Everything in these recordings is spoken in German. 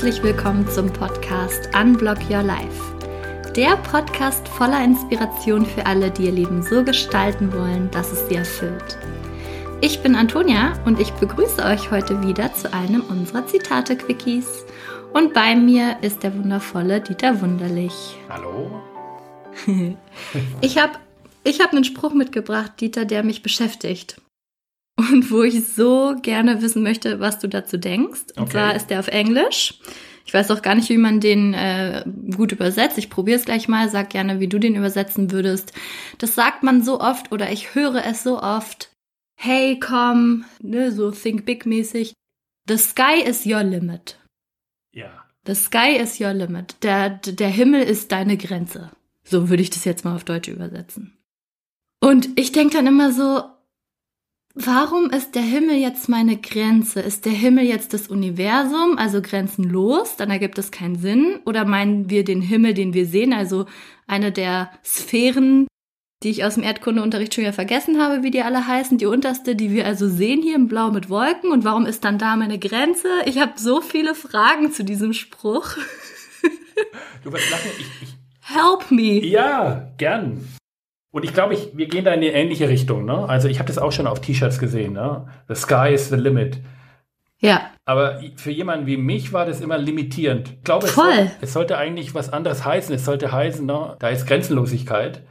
Herzlich willkommen zum Podcast Unblock Your Life. Der Podcast voller Inspiration für alle, die ihr Leben so gestalten wollen, dass es sie erfüllt. Ich bin Antonia und ich begrüße euch heute wieder zu einem unserer Zitate-Quickies. Und bei mir ist der wundervolle Dieter Wunderlich. Hallo. ich habe ich hab einen Spruch mitgebracht, Dieter, der mich beschäftigt und wo ich so gerne wissen möchte, was du dazu denkst. Und okay. zwar ist der auf Englisch. Ich weiß auch gar nicht, wie man den äh, gut übersetzt. Ich probiere es gleich mal, sag gerne, wie du den übersetzen würdest. Das sagt man so oft oder ich höre es so oft. Hey, komm, ne, so Think Big mäßig. The sky is your limit. Ja. The sky is your limit. Der, der Himmel ist deine Grenze. So würde ich das jetzt mal auf Deutsch übersetzen. Und ich denke dann immer so, Warum ist der Himmel jetzt meine Grenze? Ist der Himmel jetzt das Universum, also grenzenlos? Dann ergibt es keinen Sinn. Oder meinen wir den Himmel, den wir sehen, also eine der Sphären, die ich aus dem Erdkundeunterricht schon wieder vergessen habe, wie die alle heißen, die unterste, die wir also sehen hier im Blau mit Wolken. Und warum ist dann da meine Grenze? Ich habe so viele Fragen zu diesem Spruch. Du wirst lachen, ich, ich Help me. Ja, gern. Und ich glaube, ich, wir gehen da in eine ähnliche Richtung. Ne? Also ich habe das auch schon auf T-Shirts gesehen. Ne? The sky is the limit. Ja. Aber für jemanden wie mich war das immer limitierend. Ich glaube, Voll. Es, soll, es sollte eigentlich was anderes heißen. Es sollte heißen, ne? da ist Grenzenlosigkeit.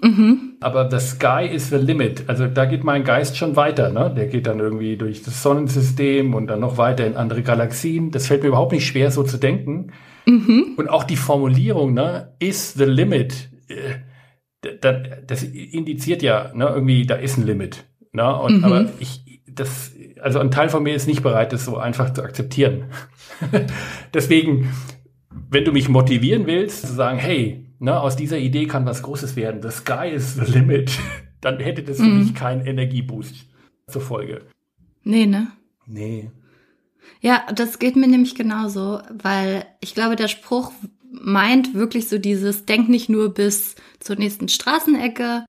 Mhm. Aber the sky is the limit. Also da geht mein Geist schon weiter. Ne? Der geht dann irgendwie durch das Sonnensystem und dann noch weiter in andere Galaxien. Das fällt mir überhaupt nicht schwer, so zu denken. Mhm. Und auch die Formulierung, ne, is the limit. Äh, das indiziert ja, ne, irgendwie, da ist ein Limit. Ne? Und, mhm. Aber ich, das, also ein Teil von mir ist nicht bereit, das so einfach zu akzeptieren. Deswegen, wenn du mich motivieren willst, zu sagen, hey, ne, aus dieser Idee kann was Großes werden, the sky is the limit, dann hätte das für mhm. mich keinen Energieboost zur Folge. Nee, ne? Nee. Ja, das geht mir nämlich genauso, weil ich glaube, der Spruch meint wirklich so dieses, denk nicht nur bis zur nächsten Straßenecke,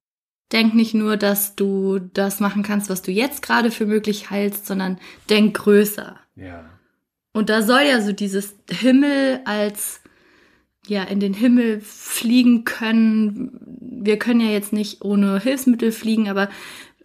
denk nicht nur, dass du das machen kannst, was du jetzt gerade für möglich hältst, sondern denk größer. Ja. Und da soll ja so dieses Himmel als ja in den Himmel fliegen können. Wir können ja jetzt nicht ohne Hilfsmittel fliegen, aber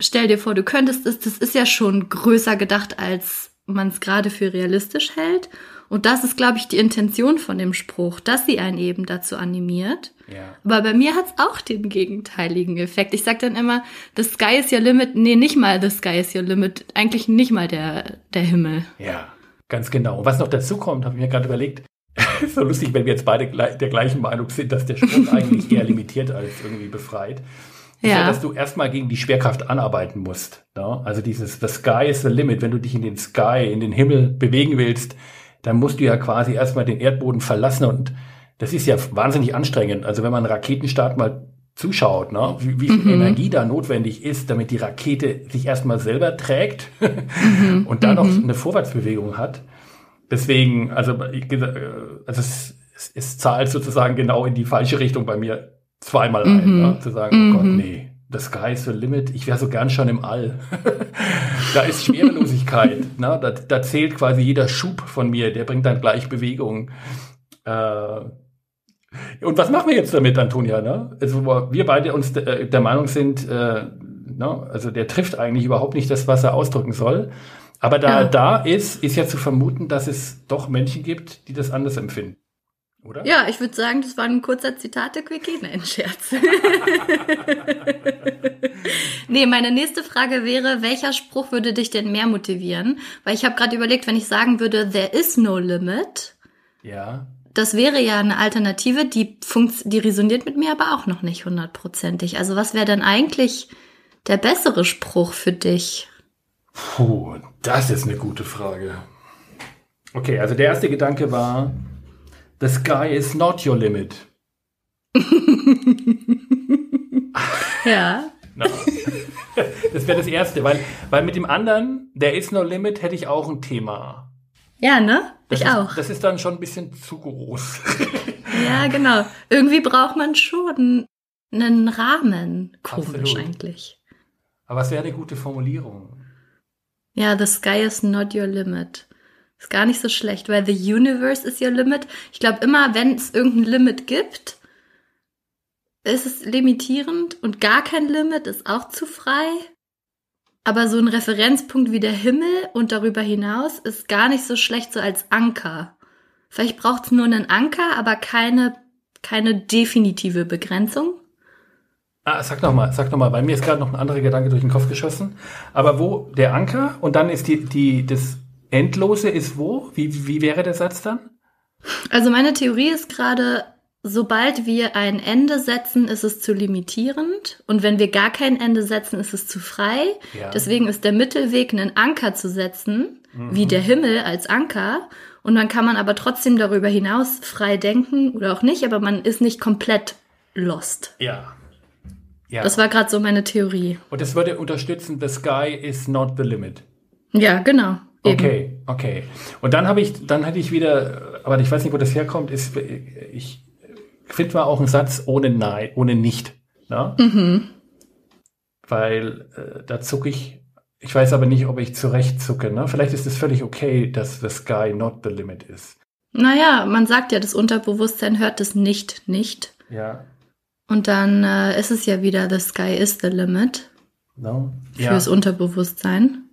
stell dir vor, du könntest es. Das ist ja schon größer gedacht, als man es gerade für realistisch hält. Und das ist, glaube ich, die Intention von dem Spruch, dass sie einen eben dazu animiert. Ja. Aber bei mir hat es auch den gegenteiligen Effekt. Ich sage dann immer, the sky is your limit. Nee, nicht mal the sky is your limit. Eigentlich nicht mal der, der Himmel. Ja, ganz genau. Und was noch dazu kommt, habe ich mir gerade überlegt, so lustig, wenn wir jetzt beide der gleichen Meinung sind, dass der Spruch eigentlich eher limitiert als irgendwie befreit. Ja. ja. dass du erstmal gegen die Schwerkraft anarbeiten musst. Ne? Also dieses The sky is the limit, wenn du dich in den Sky, in den Himmel bewegen willst, dann musst du ja quasi erstmal den Erdboden verlassen und das ist ja wahnsinnig anstrengend. Also wenn man Raketenstart mal zuschaut, ne, wie, wie viel mhm. Energie da notwendig ist, damit die Rakete sich erstmal selber trägt mhm. und dann noch mhm. eine Vorwärtsbewegung hat. Deswegen, also, also es, es, zahlt sozusagen genau in die falsche Richtung bei mir zweimal ein, ne, zu sagen, oh Gott, mhm. nee, the sky is the limit. Ich wäre so gern schon im All. da ist Schwerelosigkeit. ne? da, da, zählt quasi jeder Schub von mir, der bringt dann gleich Bewegung. Äh, und was machen wir jetzt damit, Antonia? Ne? Also, wo wir beide uns de, äh, der Meinung sind, äh, ne? also der trifft eigentlich überhaupt nicht das, was er ausdrücken soll. Aber da ja. da ist, ist ja zu vermuten, dass es doch Menschen gibt, die das anders empfinden oder? Ja, ich würde sagen, das war ein kurzer Zitate-Quickie. Nein, Scherz. nee, meine nächste Frage wäre, welcher Spruch würde dich denn mehr motivieren? Weil ich habe gerade überlegt, wenn ich sagen würde, there is no limit. Ja. Das wäre ja eine Alternative, die, funkt, die resoniert mit mir aber auch noch nicht hundertprozentig. Also was wäre denn eigentlich der bessere Spruch für dich? Puh, das ist eine gute Frage. Okay, also der erste Gedanke war, The sky is not your limit. ja. No. Das wäre das Erste, weil, weil mit dem anderen, there is no limit, hätte ich auch ein Thema. Ja, ne? Das ich ist, auch. Das ist dann schon ein bisschen zu groß. ja, genau. Irgendwie braucht man schon einen Rahmen. Komisch Absolut. eigentlich. Aber es wäre eine gute Formulierung. Ja, the sky is not your limit. Ist gar nicht so schlecht, weil the universe is your limit. Ich glaube immer, wenn es irgendein Limit gibt, ist es limitierend und gar kein Limit ist auch zu frei. Aber so ein Referenzpunkt wie der Himmel und darüber hinaus ist gar nicht so schlecht so als Anker. Vielleicht braucht es nur einen Anker, aber keine, keine definitive Begrenzung. Ah, sag noch mal, sag noch mal, bei mir ist gerade noch ein anderer Gedanke durch den Kopf geschossen. Aber wo der Anker und dann ist die, die, das Endlose ist wo? Wie, wie wäre der Satz dann? Also meine Theorie ist gerade, sobald wir ein Ende setzen, ist es zu limitierend. Und wenn wir gar kein Ende setzen, ist es zu frei. Ja. Deswegen ist der Mittelweg, einen Anker zu setzen, mhm. wie der Himmel als Anker. Und dann kann man aber trotzdem darüber hinaus frei denken oder auch nicht, aber man ist nicht komplett lost. Ja. Ja. Das war gerade so meine Theorie. Und das würde unterstützen, the sky is not the limit. Ja, genau. Okay, okay. Und dann habe ich, dann hatte ich wieder, aber ich weiß nicht, wo das herkommt, ist, ich finde mal auch einen Satz ohne Nein, ohne Nicht. Ne? Mhm. Weil äh, da zucke ich, ich weiß aber nicht, ob ich zurecht zucke. Ne? Vielleicht ist es völlig okay, dass the sky not the limit ist. Naja, man sagt ja, das Unterbewusstsein hört das nicht, nicht. Ja. Und dann äh, ist es ja wieder The Sky is the Limit. No. Fürs ja. Unterbewusstsein.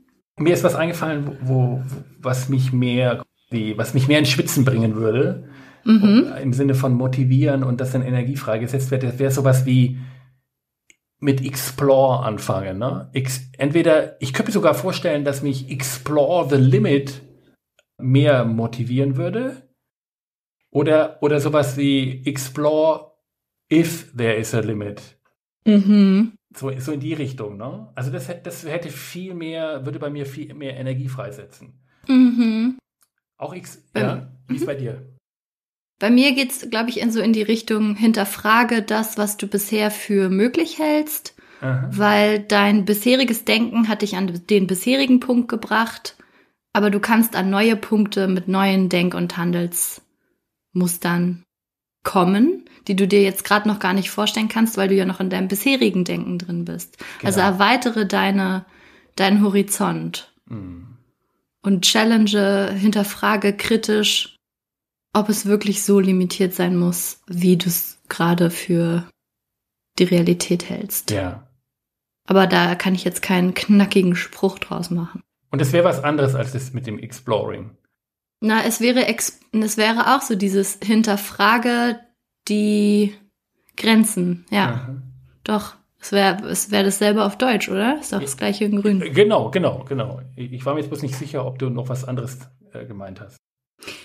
Mir ist was eingefallen, wo, was mich mehr, die, was mich mehr ins Schwitzen bringen würde. Mhm. Im Sinne von motivieren und dass dann Energie freigesetzt wird. Das wäre sowas wie mit Explore anfangen. Ne? Ex entweder, ich könnte mir sogar vorstellen, dass mich Explore the Limit mehr motivieren würde. Oder, oder sowas wie Explore if there is a limit. Mhm. So, so in die Richtung, ne? Also das, das hätte viel mehr, würde bei mir viel mehr Energie freisetzen. Mhm. Auch X, bei, ja, wie ist mhm. bei dir? Bei mir geht es, glaube ich, in so in die Richtung, hinterfrage das, was du bisher für möglich hältst, Aha. weil dein bisheriges Denken hat dich an den bisherigen Punkt gebracht, aber du kannst an neue Punkte mit neuen Denk- und Handelsmustern kommen die du dir jetzt gerade noch gar nicht vorstellen kannst, weil du ja noch in deinem bisherigen Denken drin bist. Genau. Also erweitere deine, deinen Horizont. Mhm. Und challenge, hinterfrage kritisch, ob es wirklich so limitiert sein muss, wie du es gerade für die Realität hältst. Ja. Aber da kann ich jetzt keinen knackigen Spruch draus machen. Und es wäre was anderes als das mit dem Exploring. Na, es wäre, es wäre auch so dieses Hinterfrage die Grenzen, ja. Aha. Doch. Es wäre es wär dasselbe auf Deutsch, oder? Ist doch das gleiche in Grün. Genau, genau, genau. Ich war mir jetzt bloß nicht sicher, ob du noch was anderes äh, gemeint hast.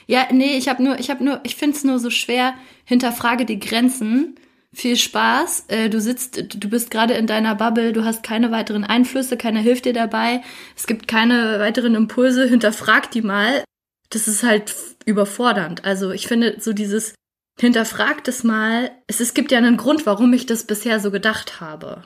Ja, nee, ich habe nur, ich habe nur, ich finde es nur so schwer, hinterfrage die Grenzen. Viel Spaß. Äh, du sitzt, du bist gerade in deiner Bubble, du hast keine weiteren Einflüsse, keiner hilft dir dabei. Es gibt keine weiteren Impulse, hinterfrag die mal. Das ist halt überfordernd. Also ich finde so dieses hinterfragt es mal. Es, es gibt ja einen Grund, warum ich das bisher so gedacht habe.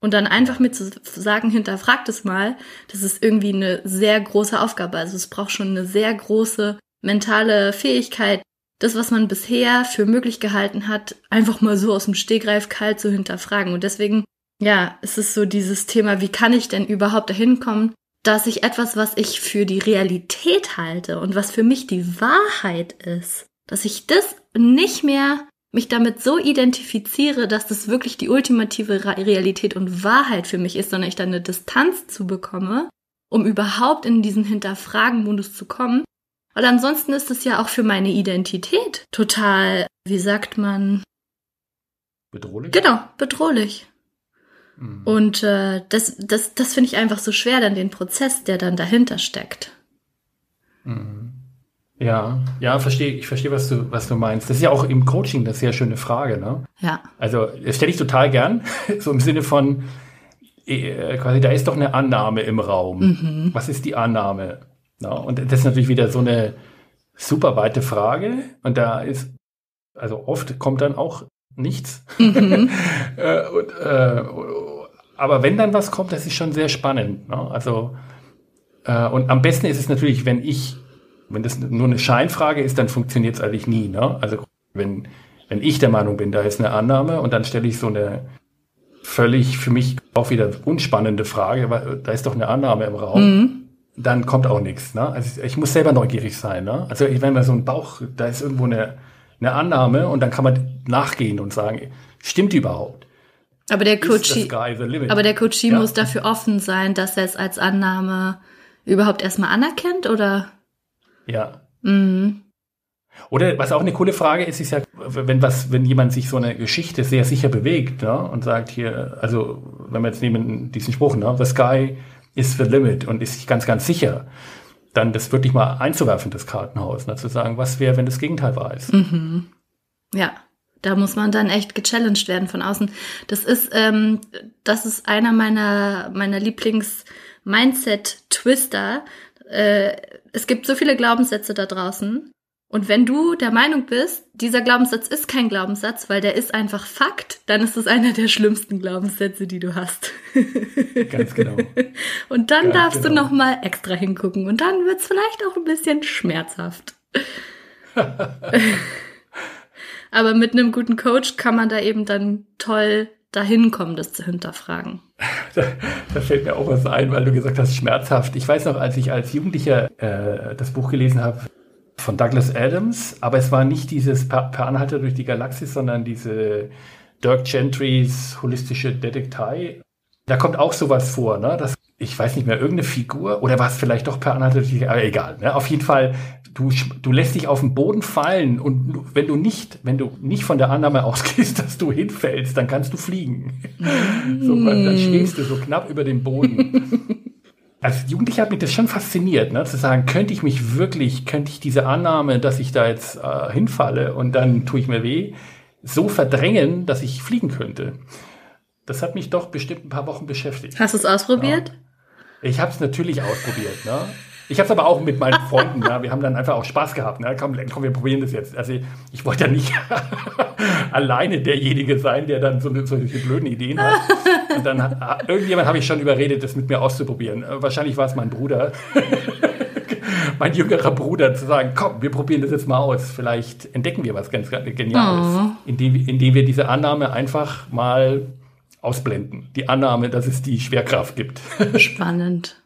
Und dann einfach mit zu sagen, hinterfragt es mal, das ist irgendwie eine sehr große Aufgabe. Also es braucht schon eine sehr große mentale Fähigkeit, das, was man bisher für möglich gehalten hat, einfach mal so aus dem Stegreif kalt zu hinterfragen. Und deswegen, ja, es ist so dieses Thema, wie kann ich denn überhaupt dahin kommen, dass ich etwas, was ich für die Realität halte und was für mich die Wahrheit ist, dass ich das nicht mehr mich damit so identifiziere, dass das wirklich die ultimative Realität und Wahrheit für mich ist, sondern ich dann eine Distanz zu bekomme, um überhaupt in diesen Hinterfragen-Modus zu kommen. Weil ansonsten ist es ja auch für meine Identität total, wie sagt man? Bedrohlich? Genau, bedrohlich. Mhm. Und äh, das, das, das finde ich einfach so schwer, dann den Prozess, der dann dahinter steckt. Mhm. Ja, ja, verstehe, ich verstehe, was du, was du meinst. Das ist ja auch im Coaching eine sehr schöne Frage, ne? Ja. Also, das stelle ich total gern, so im Sinne von, äh, quasi, da ist doch eine Annahme im Raum. Mhm. Was ist die Annahme? Ja, und das ist natürlich wieder so eine super weite Frage. Und da ist, also oft kommt dann auch nichts. Mhm. äh, und, äh, aber wenn dann was kommt, das ist schon sehr spannend. Ne? Also, äh, und am besten ist es natürlich, wenn ich wenn das nur eine Scheinfrage ist, dann funktioniert es eigentlich nie. Ne? Also wenn, wenn ich der Meinung bin, da ist eine Annahme und dann stelle ich so eine völlig für mich auch wieder unspannende Frage, weil da ist doch eine Annahme im Raum. Mhm. dann kommt auch nichts. Ne? Also ich muss selber neugierig sein. Ne? Also wenn man so ein Bauch, da ist irgendwo eine, eine Annahme und dann kann man nachgehen und sagen, stimmt die überhaupt? Aber der Coachie, aber der Coachie ja. muss dafür offen sein, dass er es als Annahme überhaupt erstmal anerkennt, oder? Ja. Mhm. Oder was auch eine coole Frage ist, ist ja, wenn was, wenn jemand sich so eine Geschichte sehr sicher bewegt, ne, und sagt hier, also wenn wir jetzt nehmen diesen Spruch, ne, the sky is the limit und ist sich ganz, ganz sicher, dann das wirklich mal einzuwerfen, das Kartenhaus, ne, zu sagen, was wäre, wenn das Gegenteil wahr ist. Mhm. Ja, da muss man dann echt gechallenged werden von außen. Das ist, ähm, das ist einer meiner, meiner Lieblings-Mindset-Twister. Äh, es gibt so viele Glaubenssätze da draußen. Und wenn du der Meinung bist, dieser Glaubenssatz ist kein Glaubenssatz, weil der ist einfach Fakt, dann ist es einer der schlimmsten Glaubenssätze, die du hast. Ganz genau. Und dann Ganz darfst genau. du noch mal extra hingucken und dann wird es vielleicht auch ein bisschen schmerzhaft. Aber mit einem guten Coach kann man da eben dann toll dahin kommen, das zu hinterfragen. Da, da, fällt mir auch was ein, weil du gesagt hast, schmerzhaft. Ich weiß noch, als ich als Jugendlicher äh, das Buch gelesen habe, von Douglas Adams, aber es war nicht dieses Per, per Anhalter durch die Galaxis, sondern diese Dirk Gentrys holistische Detektei. Da kommt auch sowas vor, ne? Das, ich weiß nicht mehr, irgendeine Figur oder war es vielleicht doch Per Anhalter durch die Galaxis, egal. Ne? Auf jeden Fall, du, du lässt dich auf den Boden fallen und wenn du nicht, wenn du nicht von der Annahme ausgehst, dass du hinfällst, dann kannst du fliegen. so, dann schwebst du so knapp über dem Boden. als Jugendlicher hat mich das schon fasziniert, ne? zu sagen, könnte ich mich wirklich, könnte ich diese Annahme, dass ich da jetzt äh, hinfalle und dann tue ich mir weh, so verdrängen, dass ich fliegen könnte. Das hat mich doch bestimmt ein paar Wochen beschäftigt. Hast du es ausprobiert? Ja. Ich habe es natürlich ausprobiert. Ne? Ich habe es aber auch mit meinen Freunden. ja. Wir haben dann einfach auch Spaß gehabt. Ne? Komm, komm, wir probieren das jetzt. Also ich wollte ja nicht alleine derjenige sein, der dann so solche blöden Ideen hat. Und dann hat irgendjemand habe ich schon überredet, das mit mir auszuprobieren. Äh, wahrscheinlich war es mein Bruder. mein jüngerer Bruder zu sagen, komm, wir probieren das jetzt mal aus. Vielleicht entdecken wir was ganz Geniales, oh. indem, indem wir diese Annahme einfach mal ausblenden. Die Annahme, dass es die Schwerkraft gibt. Spannend.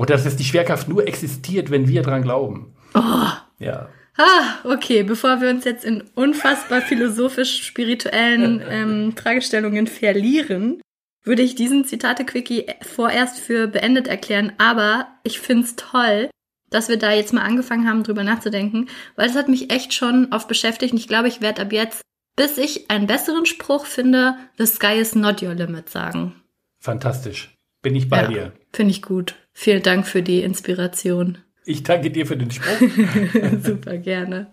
Oder dass es die Schwerkraft nur existiert, wenn wir dran glauben. Oh. Ja. Ah, okay, bevor wir uns jetzt in unfassbar philosophisch-spirituellen ähm, Fragestellungen verlieren, würde ich diesen Zitate-Quickie vorerst für beendet erklären. Aber ich finde es toll, dass wir da jetzt mal angefangen haben, drüber nachzudenken, weil es hat mich echt schon oft beschäftigt und ich glaube, ich werde ab jetzt, bis ich einen besseren Spruch finde, The Sky is not your limit sagen. Fantastisch. Bin ich bei ja, dir. Finde ich gut. Vielen Dank für die Inspiration. Ich danke dir für den Spruch. Super gerne.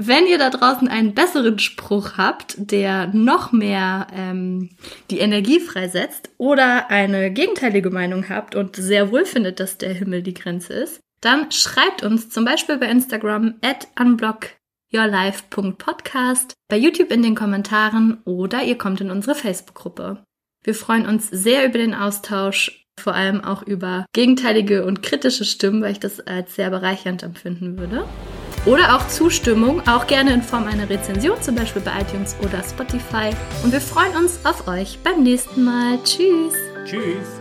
Wenn ihr da draußen einen besseren Spruch habt, der noch mehr ähm, die Energie freisetzt oder eine gegenteilige Meinung habt und sehr wohl findet, dass der Himmel die Grenze ist, dann schreibt uns zum Beispiel bei Instagram at unblockyourlife.podcast, bei YouTube in den Kommentaren oder ihr kommt in unsere Facebook-Gruppe. Wir freuen uns sehr über den Austausch, vor allem auch über gegenteilige und kritische Stimmen, weil ich das als sehr bereichernd empfinden würde. Oder auch Zustimmung, auch gerne in Form einer Rezension, zum Beispiel bei iTunes oder Spotify. Und wir freuen uns auf euch beim nächsten Mal. Tschüss. Tschüss.